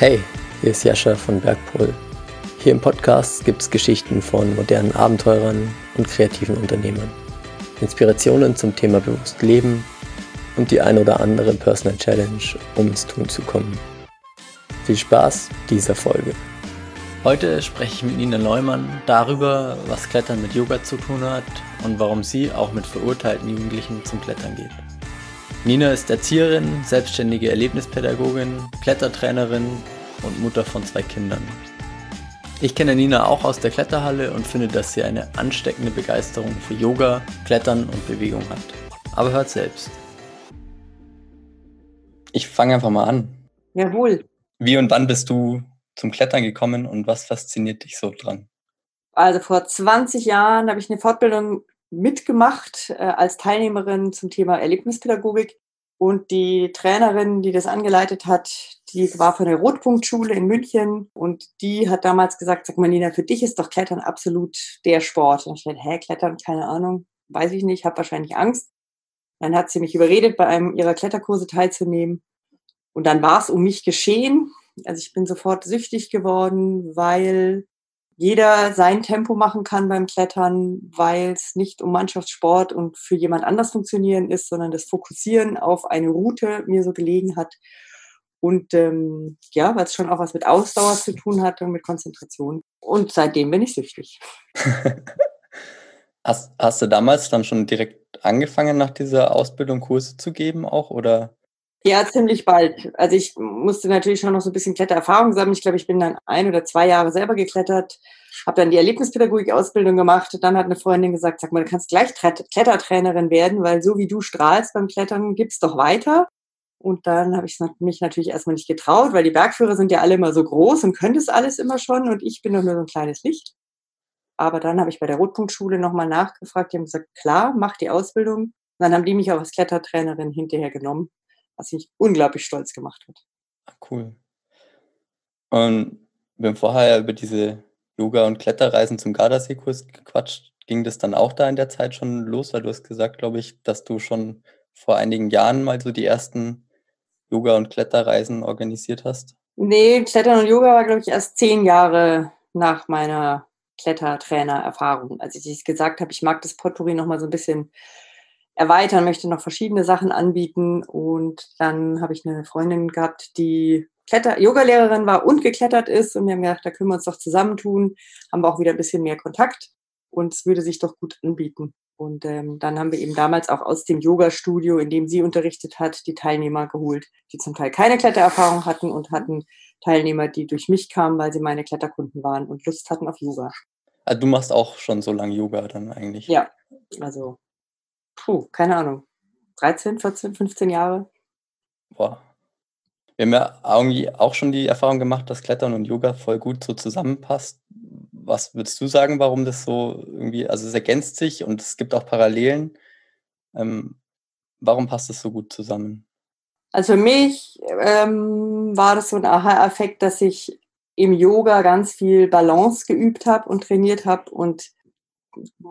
Hey, hier ist Jascha von Bergpol. Hier im Podcast gibt es Geschichten von modernen Abenteurern und kreativen Unternehmern. Inspirationen zum Thema bewusst Leben und die ein oder andere Personal Challenge, um ins Tun zu kommen. Viel Spaß dieser Folge. Heute spreche ich mit Nina Neumann darüber, was Klettern mit Yoga zu tun hat und warum sie auch mit verurteilten Jugendlichen zum Klettern geht. Nina ist Erzieherin, selbstständige Erlebnispädagogin, Klettertrainerin und Mutter von zwei Kindern. Ich kenne Nina auch aus der Kletterhalle und finde, dass sie eine ansteckende Begeisterung für Yoga, Klettern und Bewegung hat. Aber hört selbst. Ich fange einfach mal an. Jawohl. Wie und wann bist du zum Klettern gekommen und was fasziniert dich so dran? Also vor 20 Jahren habe ich eine Fortbildung mitgemacht äh, als Teilnehmerin zum Thema Erlebnispädagogik. Und die Trainerin, die das angeleitet hat, die war von der Rotpunktschule in München und die hat damals gesagt, sag mal Nina, für dich ist doch Klettern absolut der Sport. Und ich dachte, hä, Klettern, keine Ahnung, weiß ich nicht, habe wahrscheinlich Angst. Dann hat sie mich überredet, bei einem ihrer Kletterkurse teilzunehmen. Und dann war es um mich geschehen. Also ich bin sofort süchtig geworden, weil jeder sein Tempo machen kann beim Klettern, weil es nicht um Mannschaftssport und für jemand anders funktionieren ist, sondern das Fokussieren auf eine Route mir so gelegen hat. Und ähm, ja, weil es schon auch was mit Ausdauer zu tun hat und mit Konzentration. Und seitdem bin ich süchtig. hast, hast du damals dann schon direkt angefangen, nach dieser Ausbildung Kurse zu geben auch? Oder ja, ziemlich bald. Also ich musste natürlich schon noch so ein bisschen Klettererfahrung sammeln. Ich glaube, ich bin dann ein oder zwei Jahre selber geklettert, habe dann die Erlebnispädagogik-Ausbildung gemacht. Dann hat eine Freundin gesagt, sag mal, du kannst gleich Klettertrainerin werden, weil so wie du strahlst beim Klettern, gib's doch weiter. Und dann habe ich mich natürlich erstmal nicht getraut, weil die Bergführer sind ja alle immer so groß und können das alles immer schon und ich bin doch nur so ein kleines Licht. Aber dann habe ich bei der Rotpunktschule nochmal nachgefragt, die haben gesagt, klar, mach die Ausbildung. Und dann haben die mich auch als Klettertrainerin hinterher genommen was mich unglaublich stolz gemacht hat. Ah, cool. Und wir haben vorher über diese Yoga- und Kletterreisen zum Gardasee-Kurs gequatscht. Ging das dann auch da in der Zeit schon los? Weil du hast gesagt, glaube ich, dass du schon vor einigen Jahren mal so die ersten Yoga- und Kletterreisen organisiert hast. Nee, Klettern und Yoga war, glaube ich, erst zehn Jahre nach meiner Klettertrainer-Erfahrung. Als ich gesagt habe, ich mag das Potpourri noch mal so ein bisschen erweitern, möchte noch verschiedene Sachen anbieten. Und dann habe ich eine Freundin gehabt, die Kletter Yogalehrerin war und geklettert ist. Und wir haben gedacht, da können wir uns doch zusammentun. Haben wir auch wieder ein bisschen mehr Kontakt. Und es würde sich doch gut anbieten. Und ähm, dann haben wir eben damals auch aus dem Yoga-Studio, in dem sie unterrichtet hat, die Teilnehmer geholt, die zum Teil keine Klettererfahrung hatten und hatten Teilnehmer, die durch mich kamen, weil sie meine Kletterkunden waren und Lust hatten auf Yoga. Also du machst auch schon so lange Yoga dann eigentlich? Ja, also puh, keine Ahnung, 13, 14, 15 Jahre. Boah. Wir haben ja irgendwie auch schon die Erfahrung gemacht, dass Klettern und Yoga voll gut so zusammenpasst. Was würdest du sagen, warum das so irgendwie, also es ergänzt sich und es gibt auch Parallelen. Ähm, warum passt das so gut zusammen? Also für mich ähm, war das so ein Aha-Effekt, dass ich im Yoga ganz viel Balance geübt habe und trainiert habe und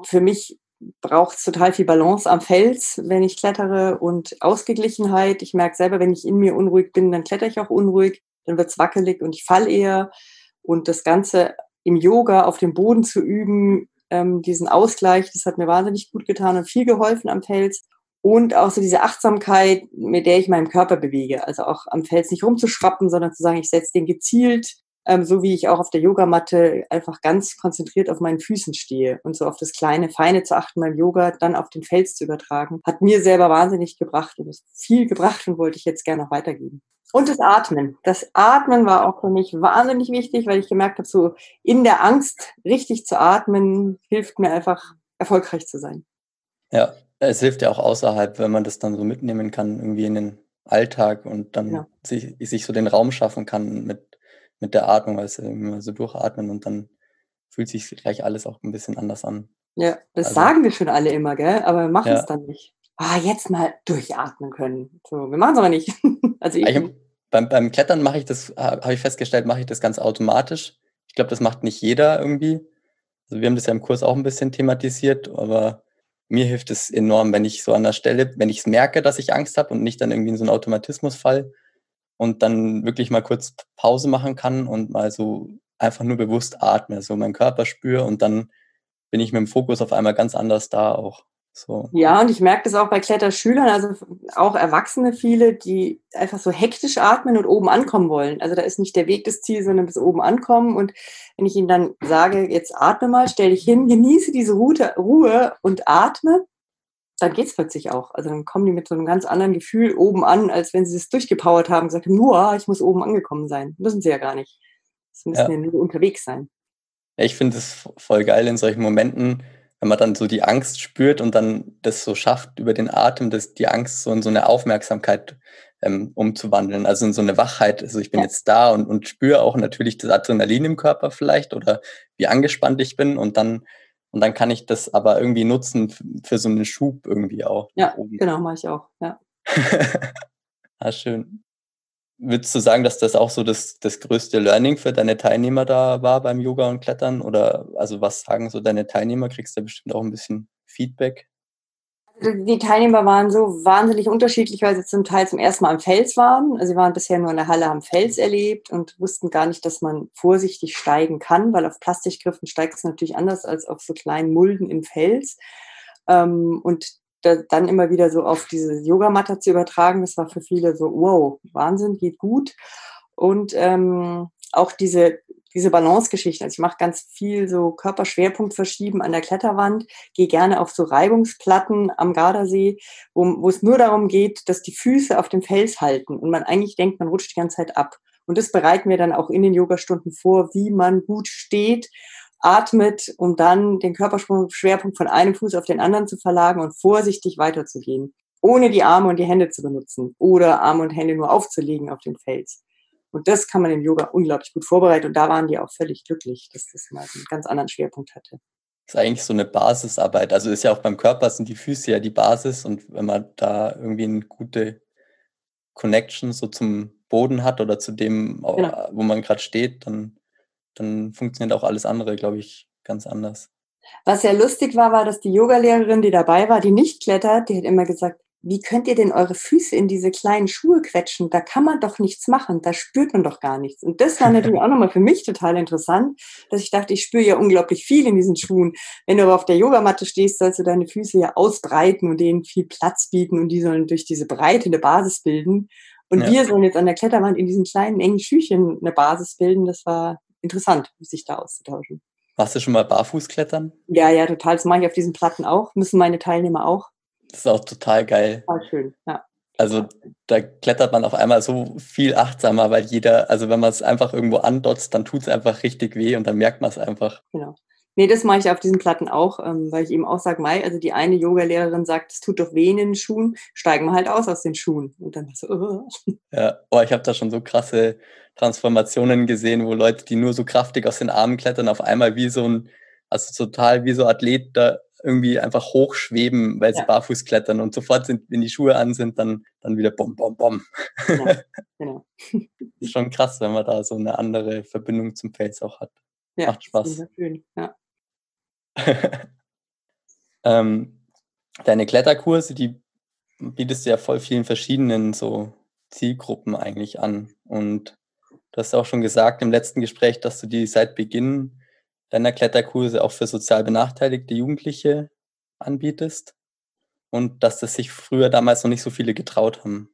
für mich braucht es total viel Balance am Fels, wenn ich klettere und Ausgeglichenheit. Ich merke selber, wenn ich in mir unruhig bin, dann kletter ich auch unruhig, dann wird es wackelig und ich fall eher. Und das Ganze im Yoga auf dem Boden zu üben, ähm, diesen Ausgleich, das hat mir wahnsinnig gut getan und viel geholfen am Fels. Und auch so diese Achtsamkeit, mit der ich meinen Körper bewege. Also auch am Fels nicht rumzuschrappen, sondern zu sagen, ich setze den gezielt ähm, so wie ich auch auf der Yogamatte einfach ganz konzentriert auf meinen Füßen stehe und so auf das kleine, feine zu achten beim Yoga, dann auf den Fels zu übertragen, hat mir selber wahnsinnig gebracht und viel gebracht und wollte ich jetzt gerne noch weitergeben. Und das Atmen. Das Atmen war auch für mich wahnsinnig wichtig, weil ich gemerkt habe, so in der Angst richtig zu atmen, hilft mir einfach erfolgreich zu sein. Ja, es hilft ja auch außerhalb, wenn man das dann so mitnehmen kann, irgendwie in den Alltag und dann ja. sich, sich so den Raum schaffen kann mit mit der Atmung, weil es immer so durchatmen und dann fühlt sich gleich alles auch ein bisschen anders an. Ja, das also, sagen wir schon alle immer, gell? Aber wir machen es dann nicht. Ah, jetzt mal durchatmen können. So, wir machen es aber nicht. also ich, ich beim, beim Klettern mache ich das, habe ich festgestellt, mache ich das ganz automatisch. Ich glaube, das macht nicht jeder irgendwie. Also wir haben das ja im Kurs auch ein bisschen thematisiert, aber mir hilft es enorm, wenn ich so an der Stelle, wenn ich es merke, dass ich Angst habe und nicht dann irgendwie in so einen Automatismus fall, und dann wirklich mal kurz Pause machen kann und mal so einfach nur bewusst atme, so meinen Körper spüre und dann bin ich mit dem Fokus auf einmal ganz anders da auch. So. Ja, und ich merke das auch bei Kletterschülern, also auch Erwachsene viele, die einfach so hektisch atmen und oben ankommen wollen. Also da ist nicht der Weg das Ziel, sondern bis oben ankommen. Und wenn ich ihnen dann sage, jetzt atme mal, stell dich hin, genieße diese Ruhe und atme, dann geht es plötzlich auch. Also dann kommen die mit so einem ganz anderen Gefühl oben an, als wenn sie es durchgepowert haben und gesagt haben, nur, ich muss oben angekommen sein. Müssen sie ja gar nicht. Sie müssen ja, ja nur unterwegs sein. Ja, ich finde es voll geil in solchen Momenten, wenn man dann so die Angst spürt und dann das so schafft, über den Atem, das, die Angst so in so eine Aufmerksamkeit ähm, umzuwandeln, also in so eine Wachheit. Also ich bin ja. jetzt da und, und spüre auch natürlich das Adrenalin im Körper vielleicht oder wie angespannt ich bin und dann und dann kann ich das aber irgendwie nutzen für so einen Schub irgendwie auch. Ja, genau, mache ich auch, ja. ah, schön. Würdest du sagen, dass das auch so das, das größte Learning für deine Teilnehmer da war beim Yoga und Klettern? Oder also was sagen so deine Teilnehmer? Kriegst du bestimmt auch ein bisschen Feedback? Die Teilnehmer waren so wahnsinnig unterschiedlich, weil sie zum Teil zum ersten Mal am Fels waren. Also sie waren bisher nur in der Halle am Fels erlebt und wussten gar nicht, dass man vorsichtig steigen kann, weil auf Plastikgriffen steigt es natürlich anders als auf so kleinen Mulden im Fels. Ähm, und da, dann immer wieder so auf diese Yogamatte zu übertragen, das war für viele so, wow, Wahnsinn, geht gut. Und ähm, auch diese, diese Balance-Geschichte. Also ich mache ganz viel so Körperschwerpunkt verschieben an der Kletterwand, gehe gerne auf so Reibungsplatten am Gardasee, wo, wo es nur darum geht, dass die Füße auf dem Fels halten und man eigentlich denkt, man rutscht die ganze Zeit ab. Und das bereiten wir dann auch in den Yogastunden vor, wie man gut steht atmet, um dann den Körperschwerpunkt von einem Fuß auf den anderen zu verlagern und vorsichtig weiterzugehen, ohne die Arme und die Hände zu benutzen oder Arme und Hände nur aufzulegen auf den Fels. Und das kann man im Yoga unglaublich gut vorbereiten und da waren die auch völlig glücklich, dass das mal einen ganz anderen Schwerpunkt hatte. Das ist eigentlich so eine Basisarbeit. Also ist ja auch beim Körper sind die Füße ja die Basis und wenn man da irgendwie eine gute Connection so zum Boden hat oder zu dem, genau. wo man gerade steht, dann dann funktioniert auch alles andere, glaube ich, ganz anders. Was ja lustig war, war, dass die Yogalehrerin, die dabei war, die nicht klettert, die hat immer gesagt, wie könnt ihr denn eure Füße in diese kleinen Schuhe quetschen? Da kann man doch nichts machen, da spürt man doch gar nichts. Und das war natürlich auch nochmal für mich total interessant, dass ich dachte, ich spüre ja unglaublich viel in diesen Schuhen. Wenn du aber auf der Yogamatte stehst, sollst du deine Füße ja ausbreiten und denen viel Platz bieten und die sollen durch diese Breite eine Basis bilden. Und ja. wir sollen jetzt an der Kletterwand in diesen kleinen engen Schüchen eine Basis bilden. Das war interessant, sich da auszutauschen. Warst du schon mal barfuß klettern? Ja, ja, total. Das mache ich auf diesen Platten auch. Müssen meine Teilnehmer auch. Das ist auch total geil. Total schön, ja. Also da klettert man auf einmal so viel achtsamer, weil jeder, also wenn man es einfach irgendwo andotzt, dann tut es einfach richtig weh und dann merkt man es einfach. Genau. Nee, das mache ich auf diesen Platten auch, ähm, weil ich eben auch sage, Mai, also die eine Yogalehrerin sagt, es tut doch weh in den Schuhen, steigen wir halt aus aus den Schuhen. Und dann so, uh. Ja, oh, ich habe da schon so krasse Transformationen gesehen, wo Leute, die nur so kraftig aus den Armen klettern, auf einmal wie so ein, also total wie so Athleten da irgendwie einfach hochschweben, weil sie ja. barfuß klettern und sofort sind, wenn die Schuhe an sind, dann, dann wieder bom, bom, bom. Ja, genau. ist schon krass, wenn man da so eine andere Verbindung zum Fels auch hat. Ja, Macht Spaß. Schön, ja. ähm, deine Kletterkurse, die bietest du ja voll vielen verschiedenen so Zielgruppen eigentlich an. Und du hast auch schon gesagt im letzten Gespräch, dass du die seit Beginn deiner Kletterkurse auch für sozial benachteiligte Jugendliche anbietest und dass das sich früher damals noch nicht so viele getraut haben.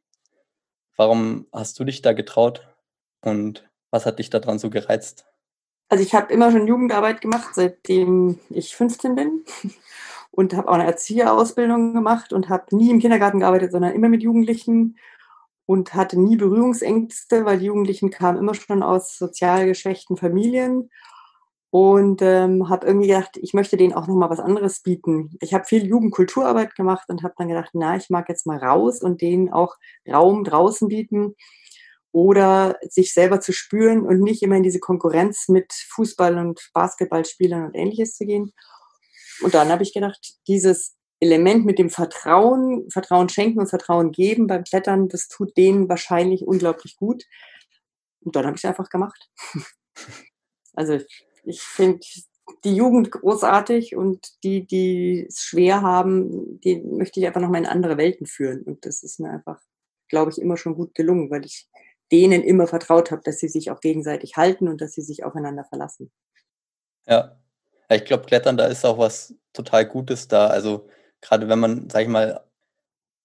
Warum hast du dich da getraut und was hat dich daran so gereizt? Also ich habe immer schon Jugendarbeit gemacht, seitdem ich 15 bin und habe auch eine Erzieherausbildung gemacht und habe nie im Kindergarten gearbeitet, sondern immer mit Jugendlichen und hatte nie Berührungsängste, weil die Jugendlichen kamen immer schon aus sozial geschwächten Familien und ähm, habe irgendwie gedacht, ich möchte denen auch noch mal was anderes bieten. Ich habe viel Jugendkulturarbeit gemacht und habe dann gedacht, na, ich mag jetzt mal raus und denen auch Raum draußen bieten oder sich selber zu spüren und nicht immer in diese Konkurrenz mit Fußball- und Basketballspielern und ähnliches zu gehen. Und dann habe ich gedacht, dieses Element mit dem Vertrauen, Vertrauen schenken und Vertrauen geben beim Klettern, das tut denen wahrscheinlich unglaublich gut. Und dann habe ich es einfach gemacht. Also ich finde die Jugend großartig und die, die es schwer haben, die möchte ich einfach noch mal in andere Welten führen. Und das ist mir einfach, glaube ich, immer schon gut gelungen, weil ich denen immer vertraut habe, dass sie sich auch gegenseitig halten und dass sie sich aufeinander verlassen. Ja, ich glaube, Klettern, da ist auch was total Gutes da. Also gerade wenn man, sag ich mal,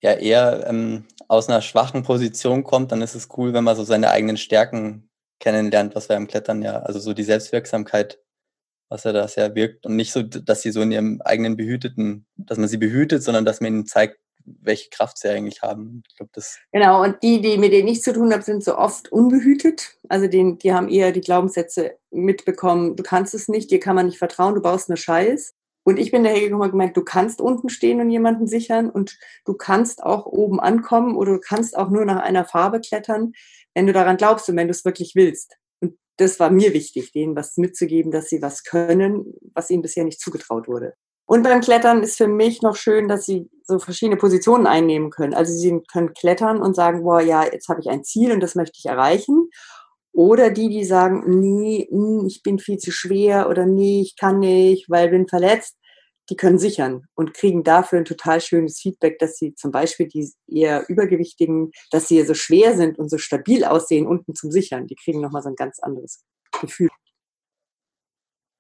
ja eher ähm, aus einer schwachen Position kommt, dann ist es cool, wenn man so seine eigenen Stärken kennenlernt, was wir im Klettern ja, also so die Selbstwirksamkeit, was er da sehr wirkt und nicht so, dass sie so in ihrem eigenen behüteten, dass man sie behütet, sondern dass man ihnen zeigt, welche Kraft sie eigentlich haben. Ich glaube, das. Genau, und die, die mit denen ich zu tun habe, sind so oft unbehütet. Also den, die haben eher die Glaubenssätze mitbekommen, du kannst es nicht, dir kann man nicht vertrauen, du baust eine Scheiß. Und ich bin daher gekommen und gemerkt, du kannst unten stehen und jemanden sichern und du kannst auch oben ankommen oder du kannst auch nur nach einer Farbe klettern, wenn du daran glaubst und wenn du es wirklich willst. Und das war mir wichtig, denen was mitzugeben, dass sie was können, was ihnen bisher nicht zugetraut wurde. Und beim Klettern ist für mich noch schön, dass sie so verschiedene Positionen einnehmen können. Also sie können klettern und sagen, boah, ja, jetzt habe ich ein Ziel und das möchte ich erreichen. Oder die, die sagen, nee, hm, ich bin viel zu schwer oder nee, ich kann nicht, weil bin verletzt, die können sichern und kriegen dafür ein total schönes Feedback, dass sie zum Beispiel die eher übergewichtigen, dass sie so schwer sind und so stabil aussehen unten zum Sichern. Die kriegen nochmal so ein ganz anderes Gefühl.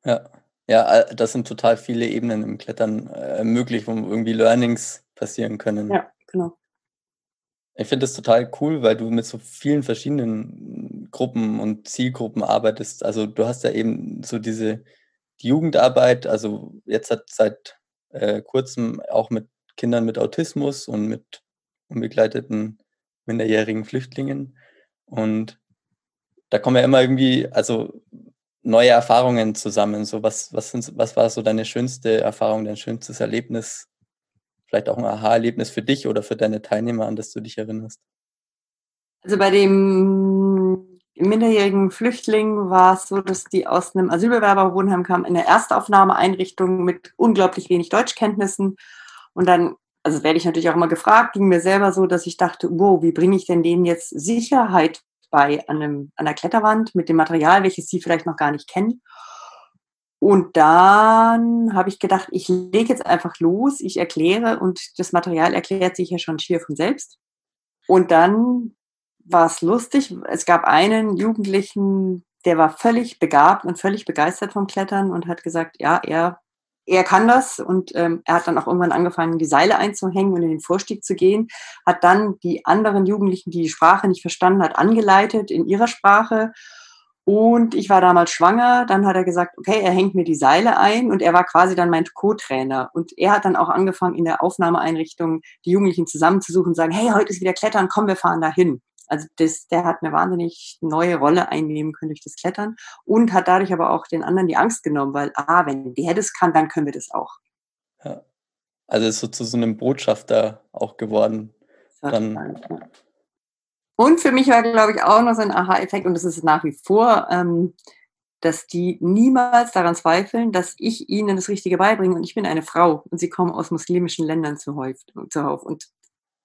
Ja, ja, äh, das sind total viele Ebenen im Klettern äh, möglich, wo irgendwie Learnings passieren können. Ja, genau. Ich finde das total cool, weil du mit so vielen verschiedenen Gruppen und Zielgruppen arbeitest. Also du hast ja eben so diese die Jugendarbeit, also jetzt hat seit äh, kurzem auch mit Kindern mit Autismus und mit unbegleiteten minderjährigen Flüchtlingen. Und da kommen ja immer irgendwie, also neue Erfahrungen zusammen. So, was, was, sind, was war so deine schönste Erfahrung, dein schönstes Erlebnis? Vielleicht auch ein Aha-Erlebnis für dich oder für deine Teilnehmer, an das du dich erinnerst? Also bei dem minderjährigen Flüchtling war es so, dass die aus einem Asylbewerberwohnheim kamen in der Erstaufnahmeeinrichtung mit unglaublich wenig Deutschkenntnissen. Und dann, also werde ich natürlich auch immer gefragt, ging mir selber so, dass ich dachte, wow, wie bringe ich denn denen jetzt Sicherheit bei einem, an der Kletterwand mit dem Material, welches sie vielleicht noch gar nicht kennen. Und dann habe ich gedacht, ich lege jetzt einfach los, ich erkläre und das Material erklärt sich ja schon schier von selbst. Und dann war es lustig. Es gab einen Jugendlichen, der war völlig begabt und völlig begeistert vom Klettern und hat gesagt, ja, er er kann das und ähm, er hat dann auch irgendwann angefangen, die Seile einzuhängen und in den Vorstieg zu gehen, hat dann die anderen Jugendlichen, die die Sprache nicht verstanden hat, angeleitet in ihrer Sprache. Und ich war damals schwanger, dann hat er gesagt, okay, er hängt mir die Seile ein und er war quasi dann mein Co-Trainer. Und er hat dann auch angefangen, in der Aufnahmeeinrichtung die Jugendlichen zusammenzusuchen und sagen, hey, heute ist wieder Klettern, komm, wir fahren dahin. Also das, der hat eine wahnsinnig neue Rolle einnehmen können durch das Klettern und hat dadurch aber auch den anderen die Angst genommen, weil, ah, wenn der das kann, dann können wir das auch. Ja. Also ist so zu so einem Botschafter auch geworden. Dann. Und für mich war, glaube ich, auch noch so ein Aha-Effekt, und das ist nach wie vor, ähm, dass die niemals daran zweifeln, dass ich ihnen das Richtige beibringe. Und ich bin eine Frau und sie kommen aus muslimischen Ländern zuhauf. zuhauf. Und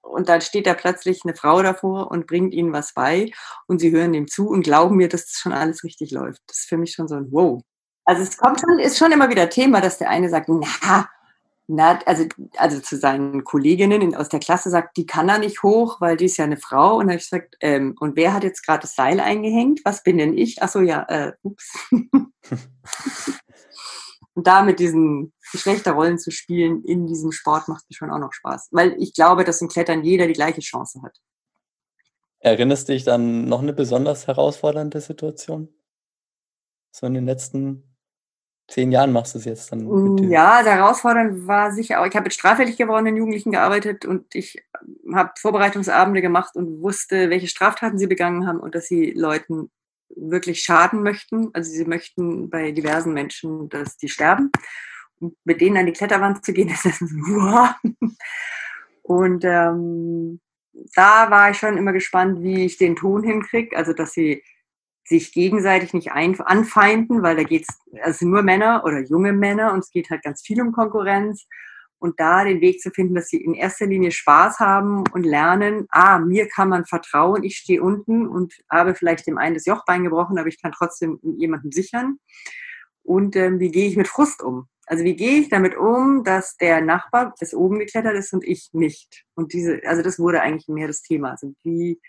und dann steht da plötzlich eine Frau davor und bringt ihnen was bei und sie hören dem zu und glauben mir, dass das schon alles richtig läuft. Das ist für mich schon so ein Wow. Also es kommt schon, ist schon immer wieder Thema, dass der eine sagt, na, na, also, also zu seinen Kolleginnen aus der Klasse sagt, die kann da nicht hoch, weil die ist ja eine Frau. Und dann habe ich gesagt, ähm, und wer hat jetzt gerade das Seil eingehängt? Was bin denn ich? Ach so, ja, äh, ups. Und da mit diesen Geschlechterrollen zu spielen in diesem Sport macht mir schon auch noch Spaß. Weil ich glaube, dass im Klettern jeder die gleiche Chance hat. Erinnerst du dich dann noch eine besonders herausfordernde Situation? So in den letzten zehn Jahren machst du es jetzt dann? Mm, ja, herausfordernd war sicher auch. Ich habe mit straffällig gewordenen Jugendlichen gearbeitet und ich habe Vorbereitungsabende gemacht und wusste, welche Straftaten sie begangen haben und dass sie Leuten wirklich schaden möchten. Also sie möchten bei diversen Menschen, dass die sterben. Und mit denen an die Kletterwand zu gehen, ist das wow. Und ähm, da war ich schon immer gespannt, wie ich den Ton hinkriege. Also dass sie sich gegenseitig nicht ein, anfeinden, weil da geht es, also nur Männer oder junge Männer und es geht halt ganz viel um Konkurrenz und da den Weg zu finden, dass sie in erster Linie Spaß haben und lernen, ah, mir kann man vertrauen, ich stehe unten und habe vielleicht dem einen das Jochbein gebrochen, aber ich kann trotzdem jemanden sichern. Und ähm, wie gehe ich mit Frust um? Also wie gehe ich damit um, dass der Nachbar bis oben geklettert ist und ich nicht? Und diese, also das wurde eigentlich mehr das Thema. Also wie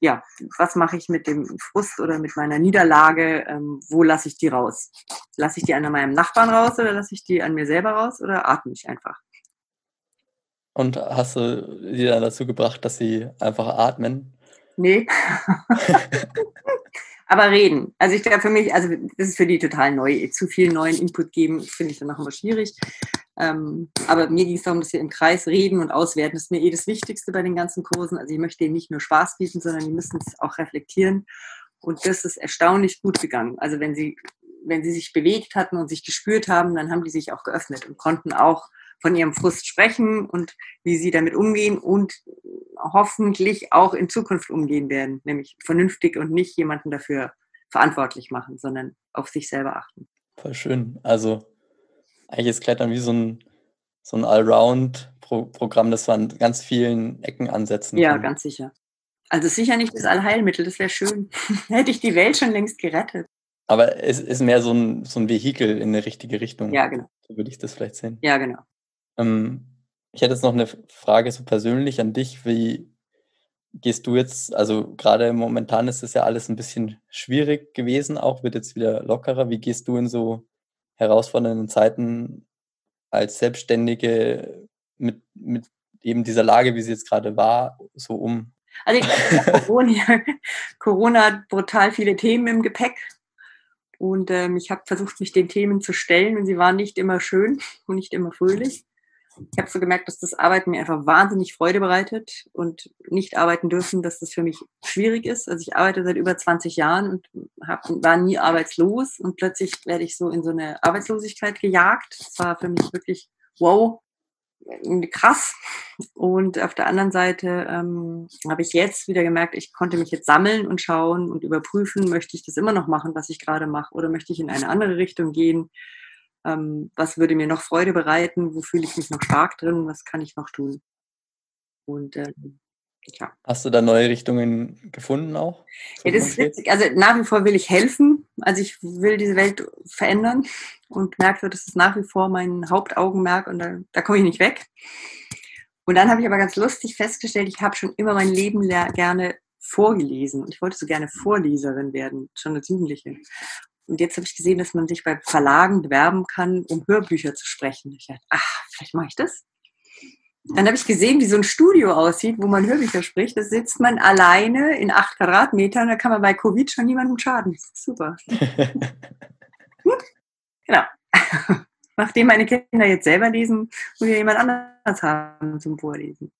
ja, was mache ich mit dem Frust oder mit meiner Niederlage? Ähm, wo lasse ich die raus? Lasse ich die an meinem Nachbarn raus oder lasse ich die an mir selber raus oder atme ich einfach? Und hast du die dann dazu gebracht, dass sie einfach atmen? Nee. Aber reden. Also ich glaube für mich, also das ist für die total neu. Zu viel neuen Input geben, finde ich dann auch immer schwierig. Ähm, aber mir ging es darum, dass wir im Kreis reden und auswerten. Das ist mir eh das Wichtigste bei den ganzen Kursen. Also ich möchte ihnen nicht nur Spaß bieten, sondern die müssen es auch reflektieren. Und das ist erstaunlich gut gegangen. Also wenn sie, wenn sie sich bewegt hatten und sich gespürt haben, dann haben die sich auch geöffnet und konnten auch von ihrem Frust sprechen und wie sie damit umgehen und hoffentlich auch in Zukunft umgehen werden, nämlich vernünftig und nicht jemanden dafür verantwortlich machen, sondern auf sich selber achten. Voll schön. Also eigentlich ist Klettern wie so ein, so ein Allround-Programm, das man an ganz vielen Ecken ansetzen ja, kann. Ja, ganz sicher. Also sicher nicht das Allheilmittel, das wäre schön. Hätte ich die Welt schon längst gerettet. Aber es ist mehr so ein, so ein Vehikel in eine richtige Richtung. Ja, genau. So würde ich das vielleicht sehen. Ja, genau. Ähm, ich hätte jetzt noch eine Frage so persönlich an dich. Wie gehst du jetzt, also gerade momentan ist es ja alles ein bisschen schwierig gewesen, auch wird jetzt wieder lockerer. Wie gehst du in so herausfordernden Zeiten als Selbstständige mit, mit eben dieser Lage, wie sie jetzt gerade war, so um? Also ich glaube, Corona, Corona hat brutal viele Themen im Gepäck. Und ähm, ich habe versucht, mich den Themen zu stellen und sie waren nicht immer schön und nicht immer fröhlich ich habe so gemerkt, dass das Arbeiten mir einfach wahnsinnig Freude bereitet und nicht arbeiten dürfen, dass das für mich schwierig ist. Also ich arbeite seit über 20 Jahren und hab, war nie arbeitslos und plötzlich werde ich so in so eine Arbeitslosigkeit gejagt. Das war für mich wirklich wow, krass. Und auf der anderen Seite ähm, habe ich jetzt wieder gemerkt, ich konnte mich jetzt sammeln und schauen und überprüfen, möchte ich das immer noch machen, was ich gerade mache, oder möchte ich in eine andere Richtung gehen ähm, was würde mir noch Freude bereiten, wo fühle ich mich noch stark drin, was kann ich noch tun. Und ähm, ja. Hast du da neue Richtungen gefunden auch? Ja, das ist witzig. Also nach wie vor will ich helfen. Also ich will diese Welt verändern und merke, das ist nach wie vor mein Hauptaugenmerk und da, da komme ich nicht weg. Und dann habe ich aber ganz lustig festgestellt, ich habe schon immer mein Leben gerne vorgelesen und ich wollte so gerne Vorleserin werden, schon als Jugendliche. Und jetzt habe ich gesehen, dass man sich bei Verlagen bewerben kann, um Hörbücher zu sprechen. Ich dachte, ach, vielleicht mache ich das. Dann habe ich gesehen, wie so ein Studio aussieht, wo man Hörbücher spricht. Da sitzt man alleine in acht Quadratmetern. Da kann man bei Covid schon niemandem schaden. Das ist super. genau. Nachdem meine Kinder jetzt selber lesen, muss ja jemand anderes haben zum Vorlesen.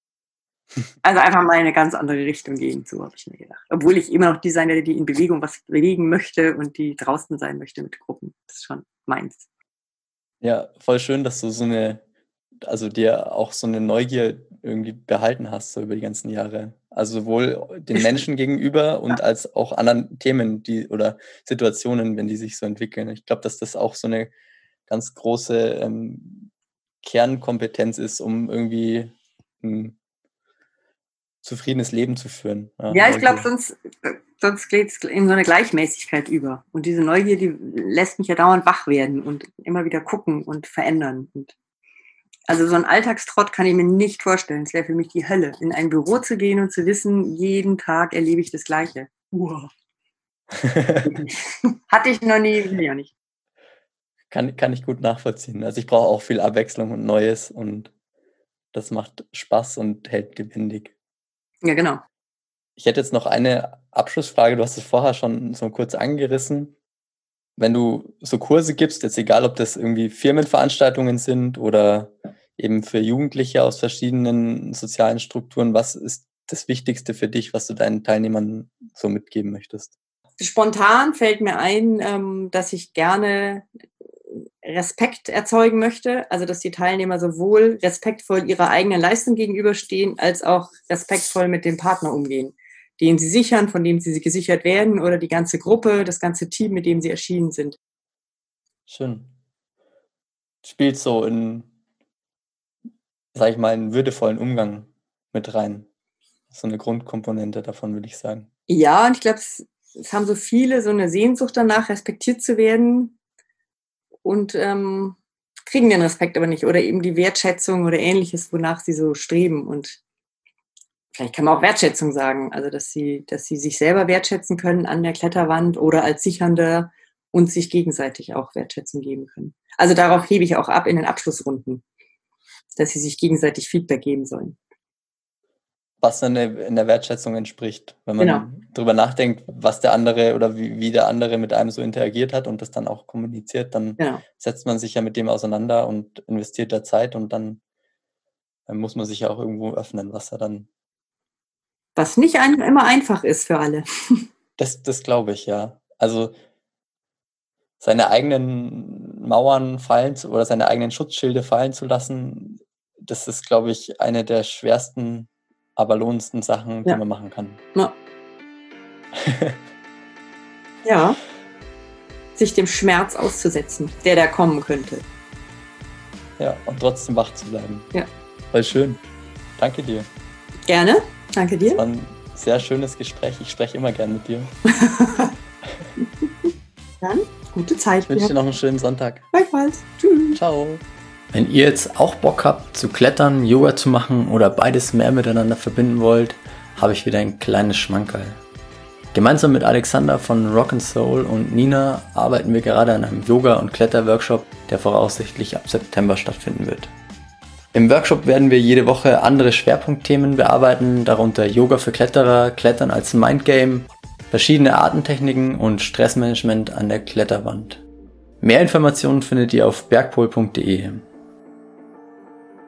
Also einfach mal in eine ganz andere Richtung gehen, so habe ich mir gedacht. Obwohl ich immer noch die sein werde, die in Bewegung was bewegen möchte und die draußen sein möchte mit Gruppen. Das ist schon meins. Ja, voll schön, dass du so eine, also dir auch so eine Neugier irgendwie behalten hast, so über die ganzen Jahre. Also sowohl den Menschen gegenüber und ja. als auch anderen Themen, die oder Situationen, wenn die sich so entwickeln. Ich glaube, dass das auch so eine ganz große ähm, Kernkompetenz ist, um irgendwie ein zufriedenes Leben zu führen. Ja, ja ich glaube, sonst, sonst geht es in so eine Gleichmäßigkeit über. Und diese Neugier, die lässt mich ja dauernd wach werden und immer wieder gucken und verändern. Und also so ein Alltagstrott kann ich mir nicht vorstellen. Es wäre für mich die Hölle, in ein Büro zu gehen und zu wissen, jeden Tag erlebe ich das Gleiche. Wow. Hatte ich noch nie, will ich auch nicht. Kann, kann ich gut nachvollziehen. Also ich brauche auch viel Abwechslung und Neues und das macht Spaß und hält lebendig. Ja, genau. Ich hätte jetzt noch eine Abschlussfrage. Du hast es vorher schon so kurz angerissen. Wenn du so Kurse gibst, jetzt egal, ob das irgendwie Firmenveranstaltungen sind oder eben für Jugendliche aus verschiedenen sozialen Strukturen, was ist das Wichtigste für dich, was du deinen Teilnehmern so mitgeben möchtest? Spontan fällt mir ein, ähm, dass ich gerne Respekt erzeugen möchte, also dass die Teilnehmer sowohl respektvoll ihrer eigenen Leistung gegenüberstehen, als auch respektvoll mit dem Partner umgehen, den sie sichern, von dem sie gesichert werden oder die ganze Gruppe, das ganze Team, mit dem sie erschienen sind. Schön. Spielt so in, sag ich mal, einen würdevollen Umgang mit rein. So eine Grundkomponente davon, würde ich sagen. Ja, und ich glaube, es, es haben so viele so eine Sehnsucht danach, respektiert zu werden, und ähm, kriegen den Respekt aber nicht oder eben die Wertschätzung oder ähnliches, wonach sie so streben. Und vielleicht kann man auch Wertschätzung sagen, also dass sie, dass sie sich selber wertschätzen können an der Kletterwand oder als Sichernder und sich gegenseitig auch Wertschätzung geben können. Also darauf hebe ich auch ab in den Abschlussrunden, dass sie sich gegenseitig Feedback geben sollen. Was dann in der Wertschätzung entspricht, wenn man genau. darüber nachdenkt, was der andere oder wie, wie, der andere mit einem so interagiert hat und das dann auch kommuniziert, dann genau. setzt man sich ja mit dem auseinander und investiert da Zeit und dann, dann muss man sich ja auch irgendwo öffnen, was er dann was nicht ein, immer einfach ist für alle. Das, das glaube ich, ja. Also seine eigenen Mauern fallen zu, oder seine eigenen Schutzschilde fallen zu lassen, das ist, glaube ich, eine der schwersten, aber lohnendsten Sachen, die ja. man machen kann. Ja. ja. Sich dem Schmerz auszusetzen, der da kommen könnte. Ja, und trotzdem wach zu bleiben. Ja. Voll schön. Danke dir. Gerne. Danke dir. Das war ein sehr schönes Gespräch. Ich spreche immer gern mit dir. Dann gute Zeit. Ich wünsche dir noch einen schönen Sonntag. Gleichfalls. Tschüss. Ciao. Wenn ihr jetzt auch Bock habt zu klettern, Yoga zu machen oder beides mehr miteinander verbinden wollt, habe ich wieder ein kleines Schmankerl. Gemeinsam mit Alexander von Rock and Soul und Nina arbeiten wir gerade an einem Yoga- und Kletterworkshop, der voraussichtlich ab September stattfinden wird. Im Workshop werden wir jede Woche andere Schwerpunktthemen bearbeiten, darunter Yoga für Kletterer, Klettern als Mindgame, verschiedene Artentechniken und Stressmanagement an der Kletterwand. Mehr Informationen findet ihr auf bergpol.de.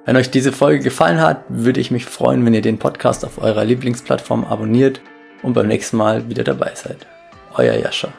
Wenn euch diese Folge gefallen hat, würde ich mich freuen, wenn ihr den Podcast auf eurer Lieblingsplattform abonniert und beim nächsten Mal wieder dabei seid. Euer Jascha.